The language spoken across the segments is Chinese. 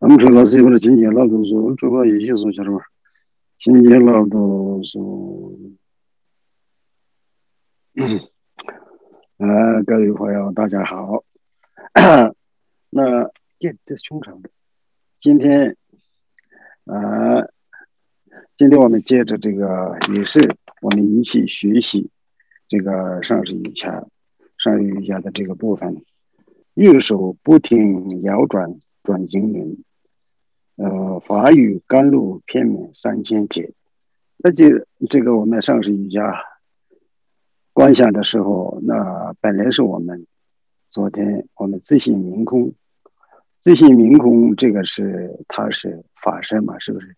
俺们这个是不是今年老多说，这个意思说叫什么？今年老多说，啊，各位朋友，大家好。那这这是正常的。今天，啊，今天我们接着这个，也是我们一起学习这个上师瑜伽、上师瑜伽的这个部分。右手不停摇转转经轮，呃，法语甘露片面三千节。那就这个我们上师瑜伽观想的时候，那本来是我们昨天我们自信明空，自信明空这个是它是法身嘛，是不是？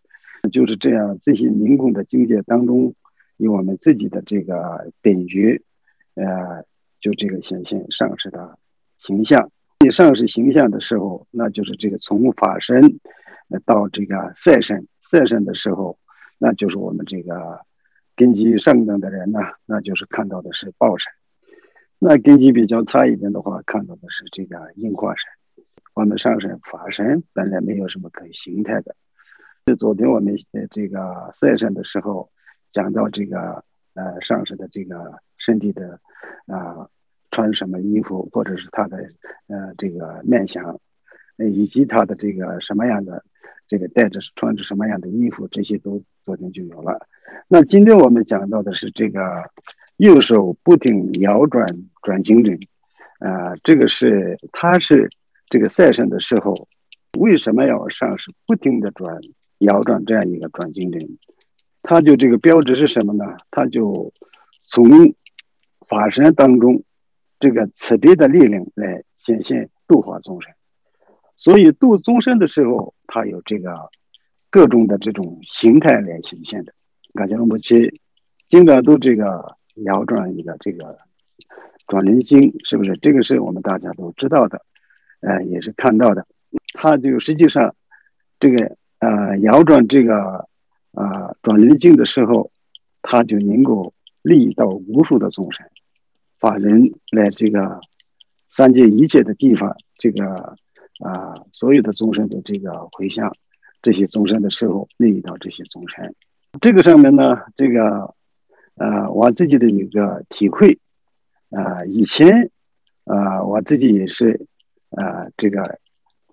就是这样自信明空的境界当中，有我们自己的这个本觉，呃，就这个显现上师的。形象，你上是形象的时候，那就是这个从法身，呃到这个色身，色身的时候，那就是我们这个根基上等的人呢，那就是看到的是报身；那根基比较差一点的话，看到的是这个应化身。我们上身法身本来没有什么可以形态的。就昨天我们这个色身的时候，讲到这个呃上身的这个身体的啊。穿什么衣服，或者是他的呃这个面相，以及他的这个什么样的这个带着穿着什么样的衣服，这些都昨天就有了。那今天我们讲到的是这个右手不停摇转转经轮，啊，这个是他是这个赛身的时候，为什么要上是不停的转摇转这样一个转经轮？他就这个标志是什么呢？他就从法身当中。这个慈悲的力量来显现度化众生，所以度众生的时候，它有这个各种的这种形态来显现的。感觉我们去经常都这个摇转一个这个转轮经，是不是？这个是我们大家都知道的，呃，也是看到的。它就实际上这个呃摇转这个啊转轮经的时候，它就能够利益到无数的众生。法人来这个三界一切的地方，这个啊，所有的众生的这个回向，这些众生的时候，利益到这些众生。这个上面呢，这个呃，我自己的一个体会啊，以前啊，我自己也是啊，这个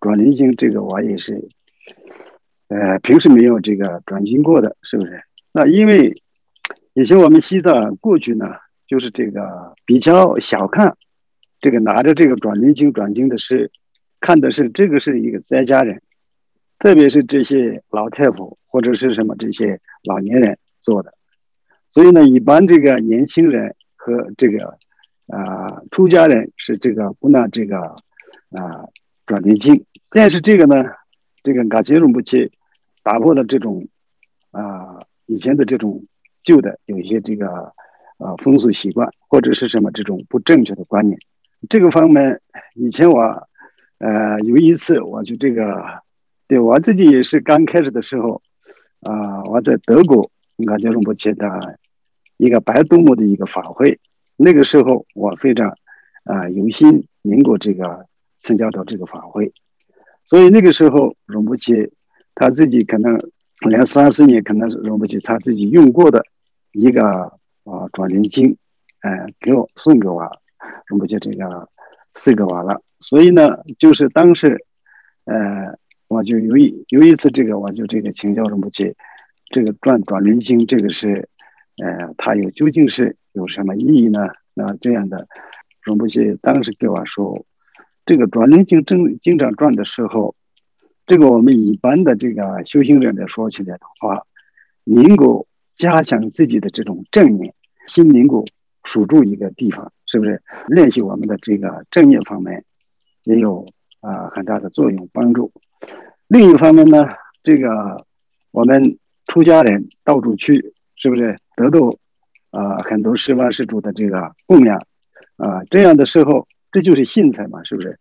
转灵经，这个我也是呃，平时没有这个转经过的，是不是？那因为以前我们西藏过去呢。就是这个比较小看，这个拿着这个转轮经转经的是，看的是这个是一个在家人，特别是这些老太婆或者是什么这些老年人做的，所以呢，一般这个年轻人和这个啊出家人是这个不拿这个啊转轮经，但是这个呢，这个噶杰鲁木齐打破了这种啊以前的这种旧的有一些这个。啊，风俗习惯或者是什么这种不正确的观念，这个方面，以前我，呃，有一次我就这个，对我自己也是刚开始的时候，啊，我在德国，我叫荣不切的一个白度母的一个法会，那个时候我非常啊有心能够这个参加到这个法会，所以那个时候荣不切他自己可能两三四年，可能是荣不切他自己用过的一个。啊，转轮经，哎，给我送给我，那么就这个四个娃了。所以呢，就是当时，呃，我就有一有一次这个，我就这个请教了木切，这个转转轮经，这个是，呃，它有究竟是有什么意义呢？那这样的，荣不切当时给我说，这个转轮经正经常转的时候，这个我们一般的这个修行人来说起来的话，能够加强自己的这种正念。心能够守住一个地方，是不是练习我们的这个正念方面也有啊很大的作用帮助？另一方面呢，这个我们出家人到处去，是不是得到啊很多十万施主的这个供养啊？这样的时候，这就是信财嘛，是不是？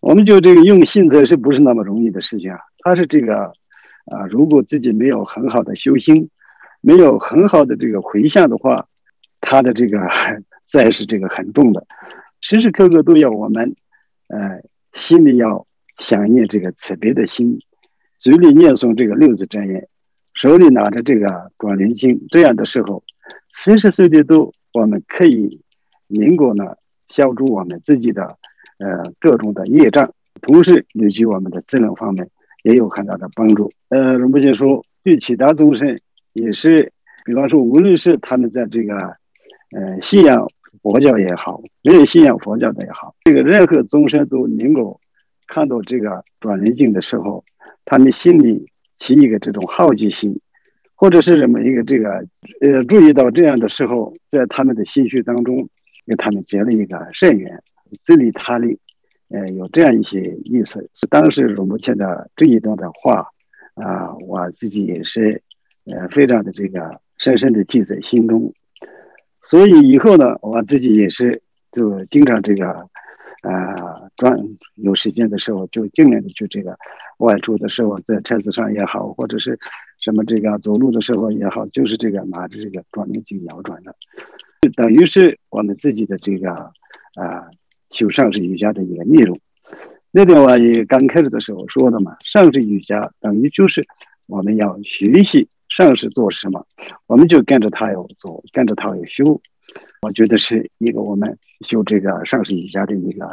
我们就这个用信财是不是那么容易的事情啊？他是这个啊，如果自己没有很好的修心，没有很好的这个回向的话。他的这个 债是这个很重的，时时刻刻都要我们，呃，心里要想念这个慈悲的心，嘴里念诵这个六字真言，手里拿着这个转轮经，这样的时候，随时随地都我们可以能够呢消除我们自己的呃各种的业障，同时以及我们的智能方面也有很大的帮助。呃，荣波姐说，对其他众生也是，比方说，无论是他们在这个呃信仰。佛教也好，没有信仰佛教的也好，这个任何众生都能够看到这个转轮镜的时候，他们心里起一个这种好奇心，或者是什么一个这个呃注意到这样的时候，在他们的心绪当中给他们结了一个善缘，自利他利，呃，有这样一些意思。是当时荣波切的这一段的话啊，我自己也是呃非常的这个深深的记在心中。所以以后呢，我自己也是就经常这个，啊，转有时间的时候就尽量的去这个外出的时候，在车子上也好，或者是什么这个走路的时候也好，就是这个拿着这个转轮镜摇转的，就等于是我们自己的这个啊修上师瑜伽的一个内容。那天我也刚开始的时候说的嘛，上师瑜伽等于就是我们要学习。上师做什么，我们就跟着他要做，跟着他要修。我觉得是一个我们修这个上师瑜伽的一个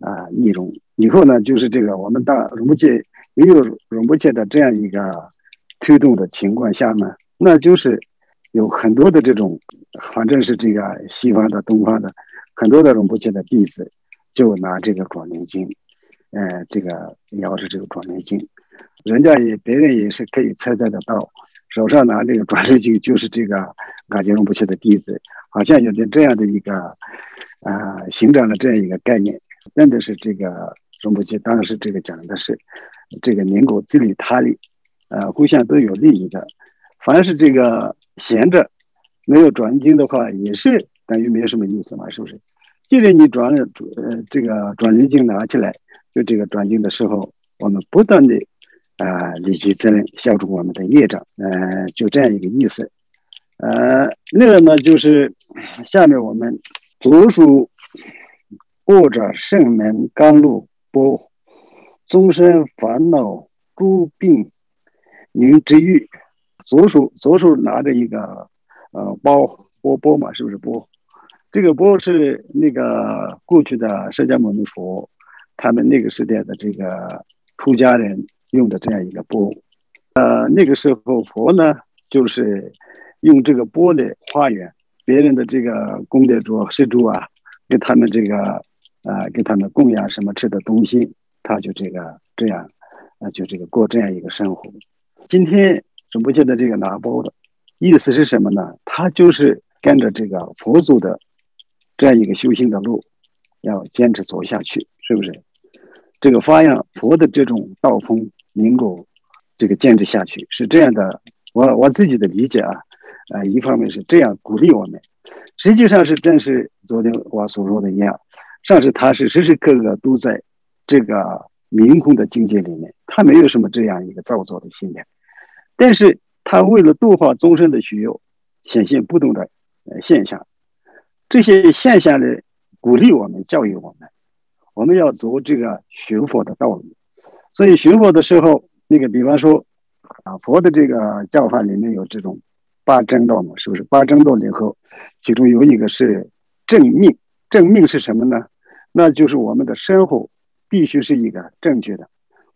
啊内容。以后呢，就是这个我们大荣不界没有荣不界的这样一个推动的情况下呢，那就是有很多的这种，反正是这个西方的、东方的很多的荣不界的弟子，就拿这个转轮经，呃，这个摇着这个转轮经，人家也别人也是可以猜测得到。手上拿这个转轮经，就是这个感觉容不切的弟子，好像有点这样的一个啊，形成了这样一个概念。真的是这个容不切，当时这个讲的是这个能够自利他利，呃，互相都有利益的。凡是这个闲着没有转经的话，也是等于没有什么意思嘛，是不是？既然你转了呃这个转轮经拿起来，就这个转经的时候，我们不断的。啊，立即责任消除我们的业障，呃，就这样一个意思。呃，那个呢，就是下面我们左手握着圣门甘露钵，终身烦恼诸病宁治愈。左手左手拿着一个呃包钵钵嘛，是不是钵？这个钵是那个过去的释迦牟尼佛他们那个时代的这个出家人。用的这样一个钵，呃，那个时候佛呢，就是用这个钵来化缘别人的这个功德主、施主啊，给他们这个啊，给他们供养什么吃的东西，他就这个这样，啊，就这个过这样一个生活。今天总不见得这个拿钵的意思是什么呢？他就是跟着这个佛祖的这样一个修行的路，要坚持走下去，是不是？这个发扬佛的这种道风。能够这个坚持下去是这样的，我我自己的理解啊，呃，一方面是这样鼓励我们，实际上是正是昨天我所说的一样，上师他是时时刻刻都在这个明空的境界里面，他没有什么这样一个造作的心念，但是他为了度化众生的需要，显现不同的呃现象，这些现象呢，鼓励我们，教育我们，我们要走这个学佛的道路。所以学佛的时候，那个比方说，啊，佛的这个教法里面有这种八正道嘛，是不是？八正道里头，其中有一个是正命。正命是什么呢？那就是我们的生活必须是一个正确的，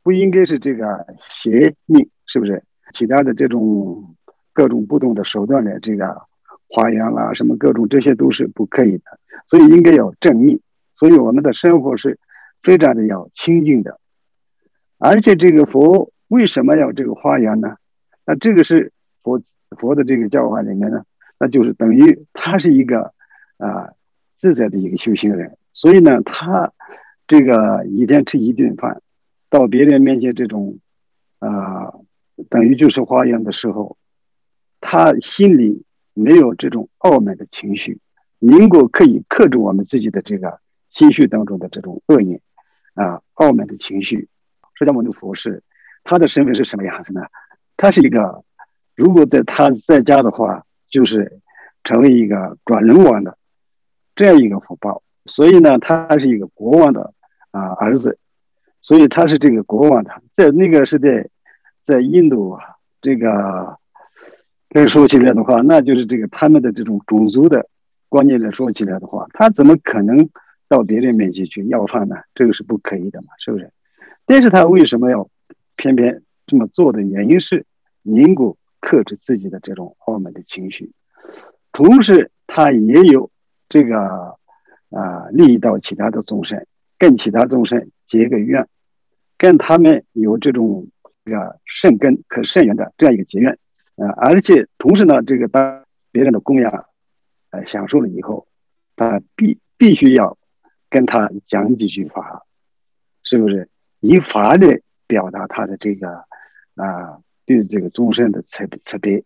不应该是这个邪命，是不是？其他的这种各种不同的手段的这个花样啦，什么各种这些都是不可以的。所以应该要正命。所以我们的生活是非常的要清净的。而且这个佛为什么要这个花园呢？那这个是佛佛的这个教化里面呢，那就是等于他是一个啊自在的一个修行人，所以呢，他这个一天吃一顿饭，到别人面前这种啊，等于就是花园的时候，他心里没有这种傲慢的情绪，能够可以克制我们自己的这个心绪当中的这种恶念啊，傲慢的情绪。释迦牟尼佛是他的身份是什么样子呢？他是一个，如果在他在家的话，就是成为一个转轮王的这样一个福报。所以呢，他是一个国王的啊儿子。所以他是这个国王的，在那个是在在印度啊，这个这说起来的话，那就是这个他们的这种种族的观念来说起来的话，他怎么可能到别人面前去要饭呢？这个是不可以的嘛，是不是？但是他为什么要偏偏这么做的原因是，宁古克制自己的这种傲慢的情绪，同时他也有这个啊利益到其他的众生，跟其他众生结个缘。跟他们有这种这个善根可善缘的这样一个结缘，呃，而且同时呢，这个当别人的供养，呃，享受了以后，他必必须要跟他讲几句话，是不是？以法来表达他的这个啊，对这个众生的慈慈悲，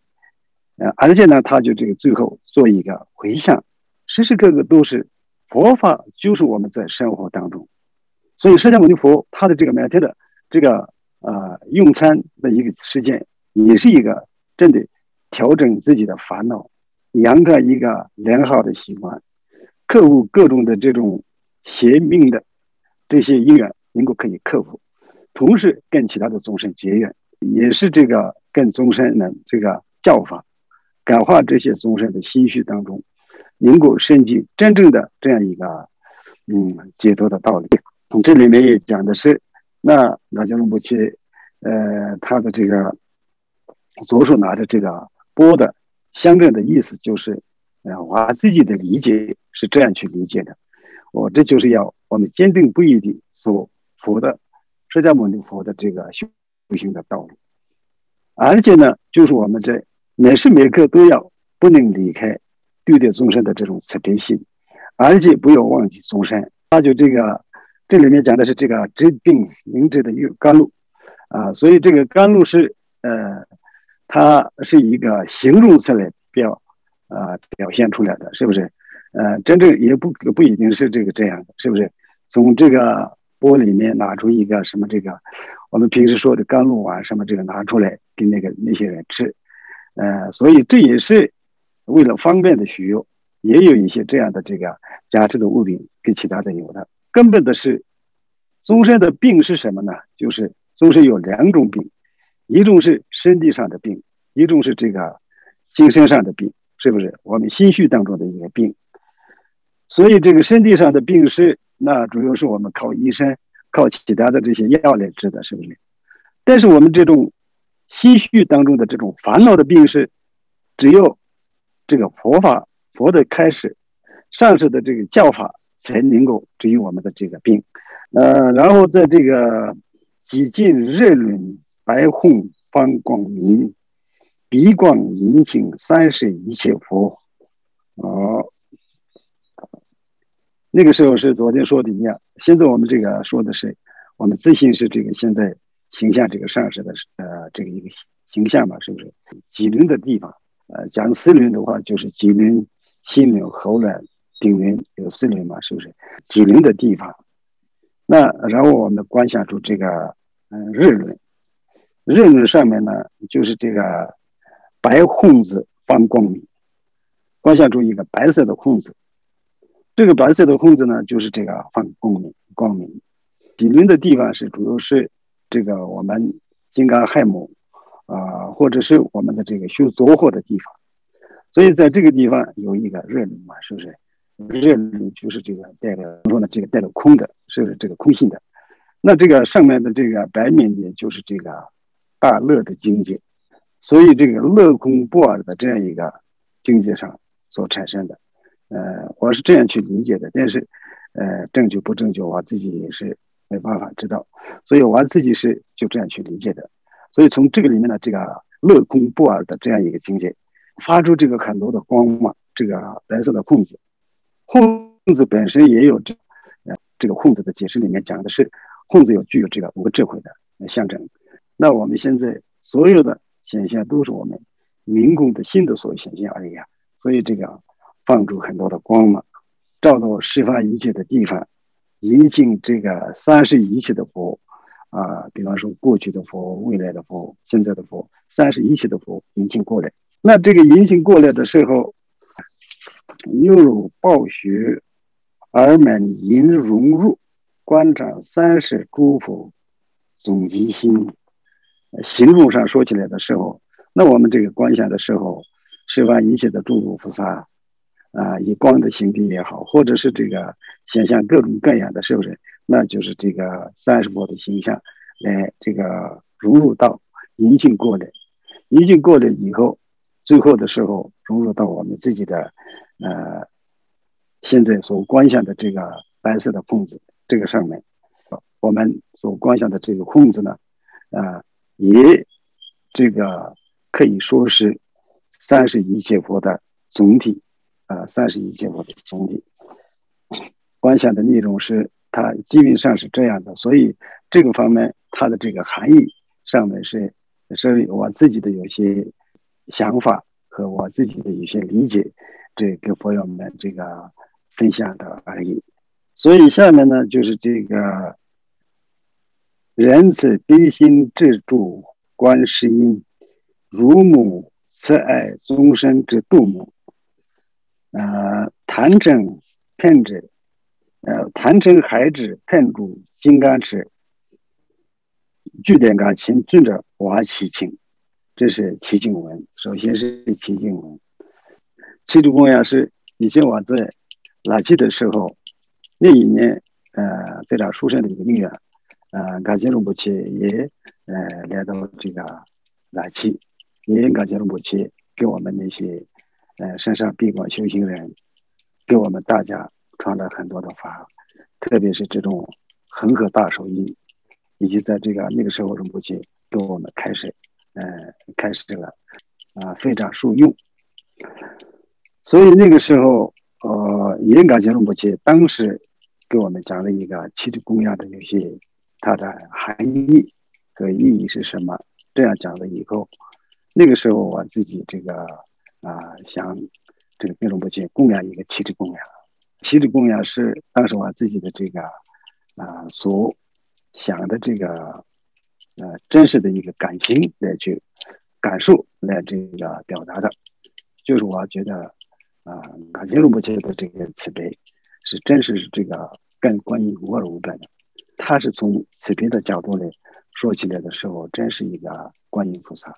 呃，而且呢，他就这个最后做一个回向，时时刻刻都是佛法，就是我们在生活当中。所以，释迦牟尼佛他的这个每天的这个呃用餐的一个时间，也是一个真的调整自己的烦恼，养成一个良好的习惯，克服各种的这种邪命的这些因缘，能够可以克服，同时跟其他的众生结缘，也是这个跟众生的这个教法，感化这些众生的心绪当中，能够升级真正的这样一个嗯解脱的道理。从这里面也讲的是，那那迦龙波切，呃，他的这个左手拿着这个钵的象征的意思就是，呃，我自己的理解是这样去理解的，我这就是要我们坚定不移的所佛的释迦牟尼佛的这个修行的道路，而且呢，就是我们这每时每刻都要不能离开对待众生的这种慈悲心，而且不要忘记众生，他就这个。这里面讲的是这个治病明治的有甘露啊，所以这个甘露是呃，它是一个形容词来表啊表现出来的，是不是？呃，真正也不不一定是这个这样的，是不是？从这个钵里面拿出一个什么这个我们平时说的甘露丸什么这个拿出来给那个那些人吃，呃，所以这也是为了方便的需要，也有一些这样的这个加持的物品给其他的有的。根本的是，终身的病是什么呢？就是终身有两种病，一种是身体上的病，一种是这个精神上的病，是不是？我们心绪当中的一个病。所以这个身体上的病是，那主要是我们靠医生、靠其他的这些药来治的，是不是？但是我们这种心绪当中的这种烦恼的病是，只有这个佛法佛的开始，上师的这个教法。才能够治愈我们的这个病，呃，然后在这个几近日轮白虹方光明，鼻光银镜三世一切佛，哦，那个时候是昨天说的一样，现在我们这个说的是我们自信是这个现在形象这个上市的呃这个一个形象嘛，是不是？脊轮的地方，呃，讲四轮的话就是脊轮、心轮、喉轮。顶轮有四轮嘛，是不是？脊轮的地方，那然后我们观想出这个嗯日轮，日轮上面呢就是这个白红子放光明，观想出一个白色的红子，这个白色的空子呢就是这个放光明光明。脊轮的地方是主要是这个我们金刚亥母啊，或者是我们的这个修作火的地方，所以在这个地方有一个热能嘛，是不是？热力就是这个带了，说呢？这个带了空的，是这个空性的。那这个上面的这个白面呢，就是这个大乐的境界。所以这个乐空不二的这样一个境界上所产生的，呃，我是这样去理解的。但是，呃，正确不正确，我自己也是没办法知道。所以我自己是就这样去理解的。所以从这个里面的这个乐空不二的这样一个境界，发出这个很多的光芒，这个白色的空子。空子本身也有这，呃，这个空子的解释里面讲的是，空子有具有这个五个智慧的象征。那我们现在所有的显现都是我们民工的心的所显现而已啊。所以这个放出很多的光芒，照到十方一切的地方，引进这个三世一切的佛啊，比方说过去的佛、未来的佛、现在的佛，三世一切的佛引进过来。那这个引进过来的时候。牛肉暴雪，耳满银融入，观察三世诸佛总集心。形容上说起来的时候，那我们这个观想的时候，十方一切的诸佛菩萨啊，以光的形体也好，或者是这个显象各种各样的，是不是？那就是这个三十佛的形象来这个融入到宁静过来，宁静过来以后，最后的时候融入到我们自己的呃现在所观想的这个白色的空子这个上面，我们所观想的这个空子呢，啊。也，这个可以说是三十一切佛的总体啊，三十一切佛的总体。观想的内容是它基本上是这样的，所以这个方面它的这个含义上面是是我自己的有些想法和我自己的有些理解，这给朋友们这个分享的而已。所以下面呢就是这个。仁慈悲心智住观世音，如母慈爱终身之度母。呃，坛城骗者，呃，坛城孩子骗住金刚持，据点感情尊者瓦起请，这是齐经文。首先是齐经文，七度供养是以前我在拉齐的时候，那一年呃非常殊胜的一个女儿。呃，感谢龙波切也呃来到这个南齐，也感谢龙波切给我们那些呃山上闭关修行人，给我们大家传了很多的法，特别是这种恒河大手印，以及在这个那个时候龙波切给我们开始呃开始了啊非常受用，所以那个时候呃也感谢龙波切当时给我们讲了一个七度供养的游戏。它的含义和意义是什么？这样讲了以后，那个时候我自己这个啊想这个内容不见供养一个七支供养，七支供养是当时我自己的这个啊所想的这个呃真实的一个感情来去感受来这个表达的，就是我觉得啊感情龙不见的这个慈悲是真实是这个跟观音无二无别的。他是从慈悲的角度来说起来的时候，真是一个观音菩萨。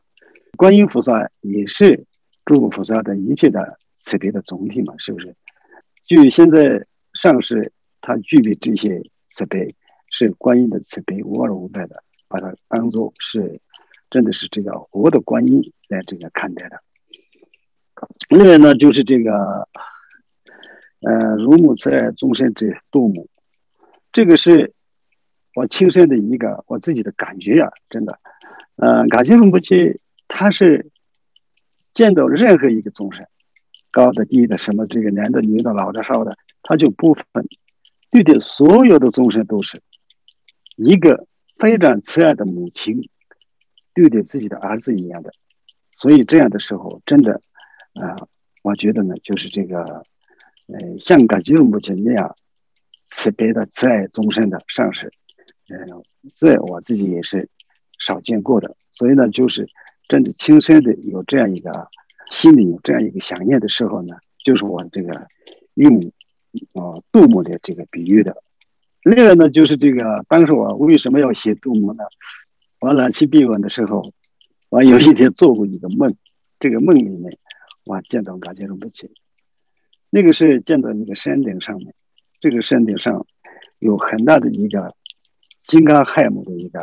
观音菩萨也是诸佛菩萨的一切的慈悲的总体嘛，是不是？就现在上师他具备这些慈悲，是观音的慈悲，无二无别的，把它当做是真的是这个活的观音来这个看待的。另外呢，就是这个呃，如母慈爱众生之度母，这个是。我亲身的一个我自己的感觉呀，真的，呃，感情龙不去，他是见到任何一个众生，高的低的，什么这个男的女的老的少的，他就不分，对待所有的众生都是一个非常慈爱的母亲对待自己的儿子一样的，所以这样的时候，真的，啊，我觉得呢，就是这个，呃，像感情龙母亲那样慈悲的慈爱众生的上师。嗯，这我自己也是少见过的，所以呢，就是真的亲身的有这样一个心里有这样一个想念的时候呢，就是我这个用啊杜牧的这个比喻的。另外呢，就是这个当时我为什么要写杜牧呢？我冷气闭关的时候，我有一天做过一个梦，这个梦里面我见到感觉不起，那个是见到一个山顶上面，这个山顶上有很大的一个。金刚亥母的一个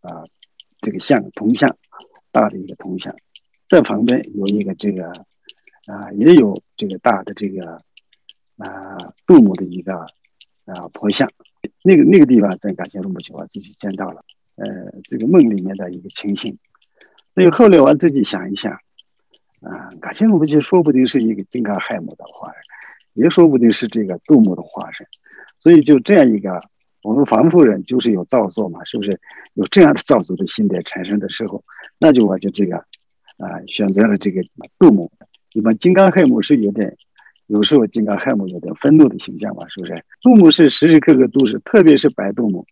啊，这个像铜像，大的一个铜像，在旁边有一个这个啊，也有这个大的这个啊杜母的一个啊婆像，那个那个地方在感情中不去，我自己见到了，呃，这个梦里面的一个情形。所以后来我自己想一想，啊，感情中不去，说不定是一个金刚亥母的化身，也说不定是这个杜母的化身，所以就这样一个。我们凡夫人就是有造作嘛，是不是有这样的造作的心态产生的时候，那就我就这个啊选择了这个杜母。一般金刚亥母是有点，有时候金刚亥母有点愤怒的形象嘛，是不是？杜母是时时刻刻都是，特别是白杜母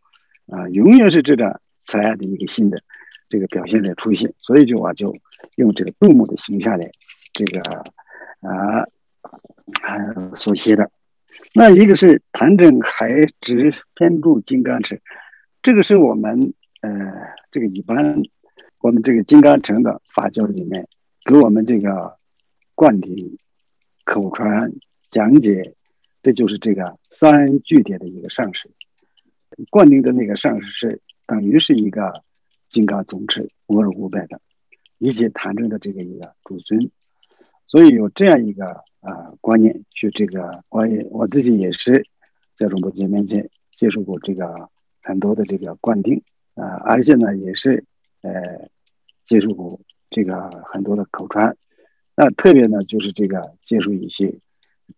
啊，永远是这个慈爱的一个心的这个表现的出现，所以就我就用这个杜母的形象来这个啊啊所写的。那一个是谭正海直偏注金刚乘，这个是我们呃这个一般我们这个金刚乘的法教里面给我们这个灌顶口传讲解，这就是这个三句点的一个上师。灌顶的那个上师是等于是一个金刚总持无二无别的，以及坛正的这个一个主尊，所以有这样一个啊观念，去这个我也我自己也是在中国面前接受过这个很多的这个灌顶啊，而且呢也是呃接触过这个很多的口传，那特别呢就是这个接触一些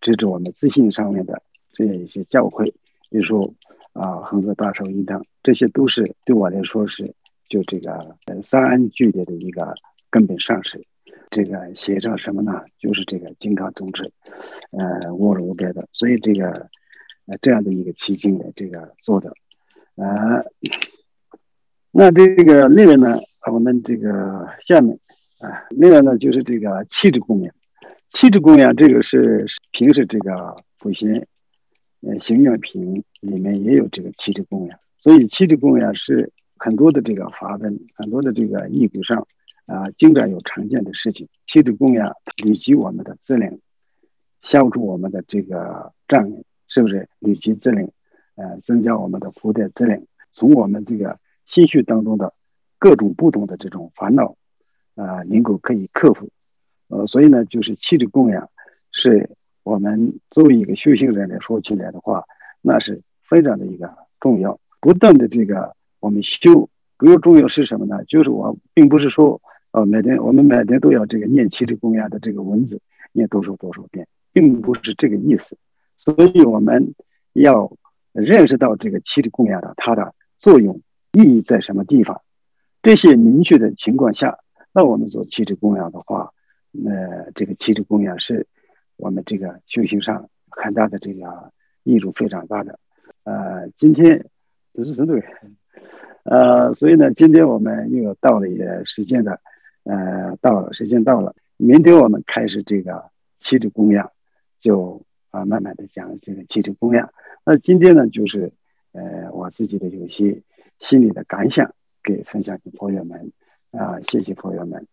支持我们自信上面的这样一些教诲，比如说。啊，恒河大手印等，这些都是对我来说是就这个三安具体的一个根本上师。这个写上什么呢？就是这个金刚宗旨，呃无二无别的。所以这个呃这样的一个奇经的这个做的，呃，那这个另外呢，我们这个下面啊，另外呢就是这个气质供养，气质供养这个是平时这个普贤。呃，行愿品里面也有这个七支供养，所以七支供养是很多的这个法本，很多的这个义古上啊，经常有常见的事情。七支供养累积我们的资粮，消除我们的这个障碍，是不是累积资粮？呃，增加我们的福德资粮，从我们这个心绪当中的各种不同的这种烦恼啊，能够可以克服。呃，所以呢，就是七支供养是。我们作为一个修行人来说起来的话，那是非常的一个重要。不断的这个我们修，更重要是什么呢？就是我并不是说，呃，每天我们每天都要这个念七支供养的这个文字，念多少多少遍，并不是这个意思。所以我们要认识到这个七支供养的它的作用意义在什么地方。这些明确的情况下，那我们做七支供养的话，那这个七支供养是。我们这个修行上很大的这个益处非常大的，呃，今天不是针对，呃，所以呢，今天我们又到了一个时间的，呃，到了时间到了，明天我们开始这个七支供养，就啊慢慢的讲这个七支供养。那今天呢，就是呃我自己的有些心里的感想给分享给朋友们，啊，谢谢朋友们。